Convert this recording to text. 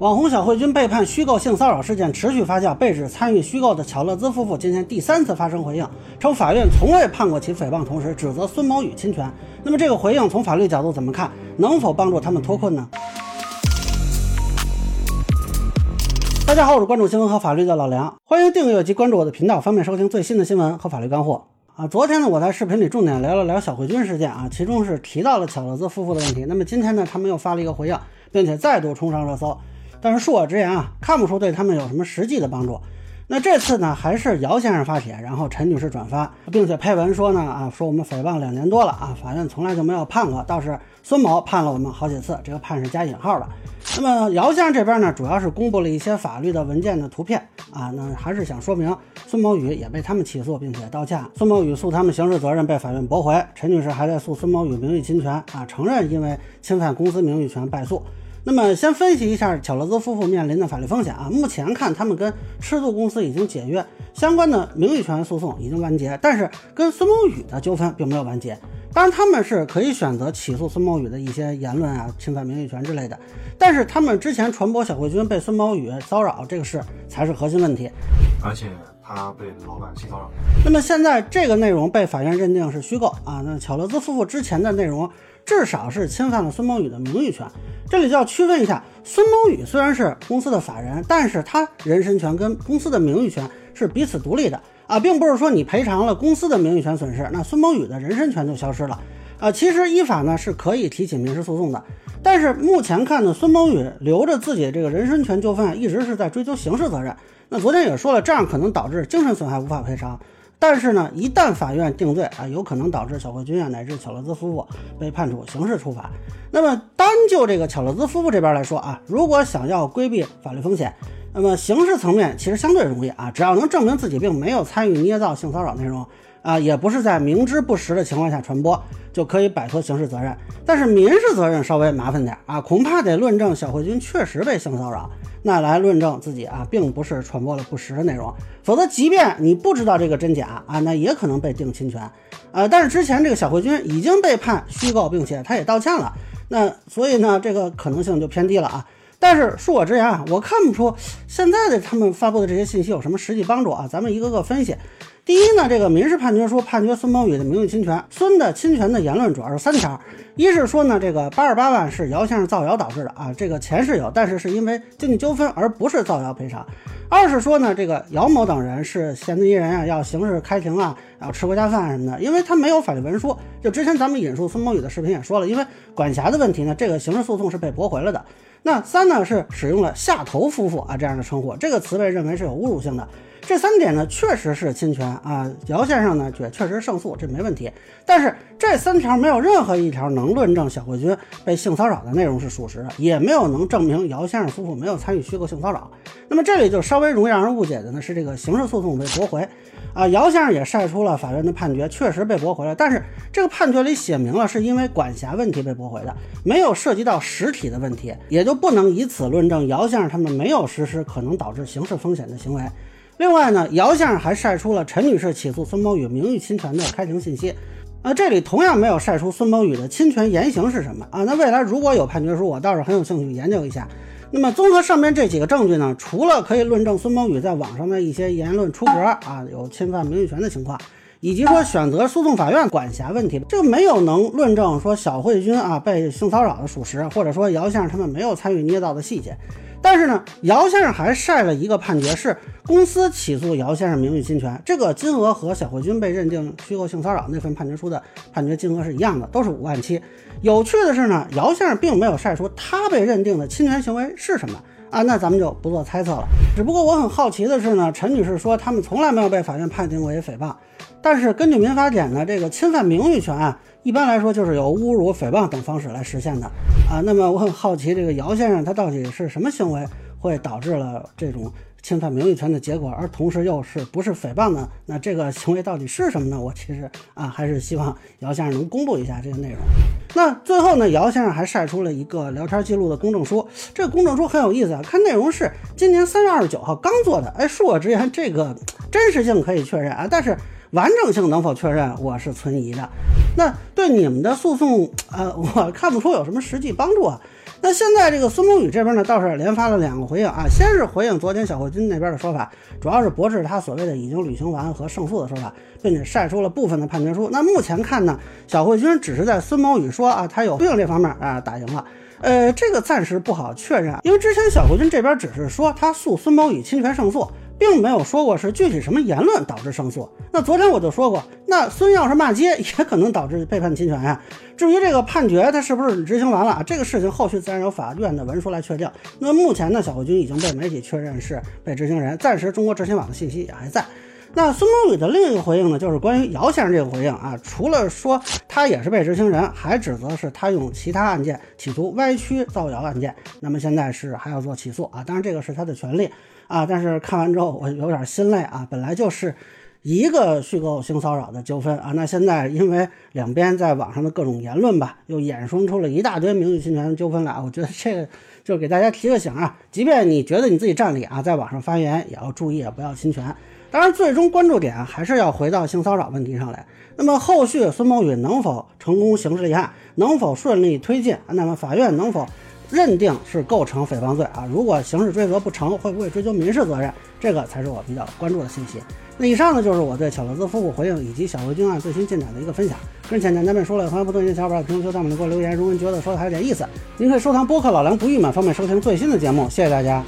网红小慧君被判虚构性骚扰事件持续发酵，被指参与虚构的巧乐兹夫妇今天第三次发声回应，称法院从未判过其诽谤，同时指责孙某宇侵权。那么这个回应从法律角度怎么看？能否帮助他们脱困呢？大家好，我是关注新闻和法律的老梁，欢迎订阅及关注我的频道，方便收听最新的新闻和法律干货。啊，昨天呢，我在视频里重点聊了聊小慧君事件啊，其中是提到了巧乐兹夫妇的问题。那么今天呢，他们又发了一个回应，并且再度冲上热搜。但是恕我直言啊，看不出对他们有什么实际的帮助。那这次呢，还是姚先生发帖，然后陈女士转发，并且配文说呢啊，说我们诽谤两年多了啊，法院从来就没有判过，倒是孙某判了我们好几次，这个判是加引号的。那么姚先生这边呢，主要是公布了一些法律的文件的图片啊，那还是想说明孙某宇也被他们起诉，并且道歉。孙某宇诉他们刑事责任被法院驳回，陈女士还在诉孙某宇名誉侵权啊，承认因为侵犯公司名誉权败诉。那么，先分析一下巧乐兹夫妇面临的法律风险啊。目前看，他们跟吃度公司已经解约，相关的名誉权诉讼已经完结，但是跟孙某宇的纠纷并没有完结。当然，他们是可以选择起诉孙某宇的一些言论啊，侵犯名誉权之类的。但是，他们之前传播小慧君被孙某宇骚扰这个事才是核心问题。而且，他被老板性骚扰。那么现在这个内容被法院认定是虚构啊。那巧乐兹夫妇之前的内容。至少是侵犯了孙某宇的名誉权，这里就要区分一下，孙某宇虽然是公司的法人，但是他人身权跟公司的名誉权是彼此独立的啊，并不是说你赔偿了公司的名誉权损失，那孙某宇的人身权就消失了啊。其实依法呢是可以提起民事诉讼的，但是目前看呢，孙某宇留着自己这个人身权纠纷，一直是在追究刑事责任。那昨天也说了，这样可能导致精神损害无法赔偿。但是呢，一旦法院定罪啊，有可能导致小慧君啊乃至巧乐兹夫妇被判处刑事处罚。那么单就这个巧乐兹夫妇这边来说啊，如果想要规避法律风险，那么刑事层面其实相对容易啊，只要能证明自己并没有参与捏造性骚扰内容啊，也不是在明知不实的情况下传播，就可以摆脱刑事责任。但是民事责任稍微麻烦点啊，恐怕得论证小慧君确实被性骚扰。那来论证自己啊，并不是传播了不实的内容，否则即便你不知道这个真假啊，那也可能被定侵权，呃，但是之前这个小慧君已经被判虚构，并且他也道歉了，那所以呢，这个可能性就偏低了啊。但是恕我直言啊，我看不出现在的他们发布的这些信息有什么实际帮助啊。咱们一个个分析。第一呢，这个民事判决书判决孙某宇的名誉侵权，孙的侵权的言论主要是三条，一是说呢，这个八十八万是姚先生造谣导致的啊，这个钱是有，但是是因为经济纠纷，而不是造谣赔偿；二是说呢，这个姚某等人是嫌疑人啊，要刑事开庭啊，要吃国家饭什么的，因为他没有法律文书。就之前咱们引述孙某宇的视频也说了，因为管辖的问题呢，这个刑事诉讼是被驳回了的。那三呢是使用了“下头夫妇”啊这样的称呼，这个词被认为是有侮辱性的。这三点呢，确实是侵权啊。姚先生呢，确确实胜诉，这没问题。但是这三条没有任何一条能论证小慧君被性骚扰的内容是属实的，也没有能证明姚先生夫妇没有参与虚构性骚扰。那么这里就稍微容易让人误解的呢，是这个刑事诉讼被驳回啊。姚先生也晒出了法院的判决，确实被驳回了。但是这个判决里写明了，是因为管辖问题被驳回的，没有涉及到实体的问题，也就不能以此论证姚先生他们没有实施可能导致刑事风险的行为。另外呢，姚先生还晒出了陈女士起诉孙某宇名誉侵权的开庭信息，啊，这里同样没有晒出孙某宇的侵权言行是什么啊？那未来如果有判决书，我倒是很有兴趣研究一下。那么综合上面这几个证据呢，除了可以论证孙某宇在网上的一些言论出格啊，有侵犯名誉权的情况，以及说选择诉讼法院管辖问题，这个没有能论证说小慧君啊被性骚扰的属实，或者说姚先生他们没有参与捏造的细节。但是呢，姚先生还晒了一个判决，是公司起诉姚先生名誉侵权，这个金额和小慧君被认定虚构性骚扰那份判决书的判决金额是一样的，都是五万七。有趣的是呢，姚先生并没有晒出他被认定的侵权行为是什么啊，那咱们就不做猜测了。只不过我很好奇的是呢，陈女士说他们从来没有被法院判定为诽谤，但是根据民法典呢，这个侵犯名誉权啊。一般来说，就是有侮辱、诽谤等方式来实现的啊。那么我很好奇，这个姚先生他到底是什么行为会导致了这种侵犯名誉权的结果，而同时又是不是诽谤呢？那这个行为到底是什么呢？我其实啊，还是希望姚先生能公布一下这个内容。那最后呢，姚先生还晒出了一个聊天记录的公证书，这个公证书很有意思啊，看内容是今年三月二十九号刚做的。哎，恕我直言，这个真实性可以确认啊，但是。完整性能否确认，我是存疑的。那对你们的诉讼，呃，我看不出有什么实际帮助啊。那现在这个孙某宇这边呢，倒是连发了两个回应啊，先是回应昨天小慧君那边的说法，主要是驳斥他所谓的已经履行完和胜诉的说法，并且晒出了部分的判决书。那目前看呢，小慧君只是在孙某宇说啊他有病这方面啊打赢了，呃，这个暂时不好确认，因为之前小慧君这边只是说他诉孙某宇侵权胜诉。并没有说过是具体什么言论导致胜诉。那昨天我就说过，那孙要是骂街，也可能导致被判侵权呀。至于这个判决他是不是执行完了，这个事情后续自然由法院的文书来确定。那目前呢，小慧君已经被媒体确认是被执行人，暂时中国执行网的信息也还在。那孙东宇的另一个回应呢，就是关于姚先生这个回应啊，除了说他也是被执行人，还指责是他用其他案件企图歪曲造谣案件。那么现在是还要做起诉啊，当然这个是他的权利。啊！但是看完之后我有点心累啊，本来就是一个虚构性骚扰的纠纷啊，那现在因为两边在网上的各种言论吧，又衍生出了一大堆名誉侵权的纠纷来。我觉得这个就给大家提个醒啊，即便你觉得你自己占理啊，在网上发言也要注意，不要侵权。当然，最终关注点还是要回到性骚扰问题上来。那么后续孙某宇能否成功刑事立案，能否顺利推进？那么法院能否？认定是构成诽谤罪啊！如果刑事追责不成，会不会追究民事责任？这个才是我比较关注的信息。那以上呢，就是我对巧乐兹夫妇回应以及小慧君案最新进展的一个分享。跟浅浅咱们说了，欢迎不同意的小伙伴在评论区弹幕里给我留言。如果您觉得说的还有点意思，您可以收藏播客老梁不郁闷，方便收听最新的节目。谢谢大家。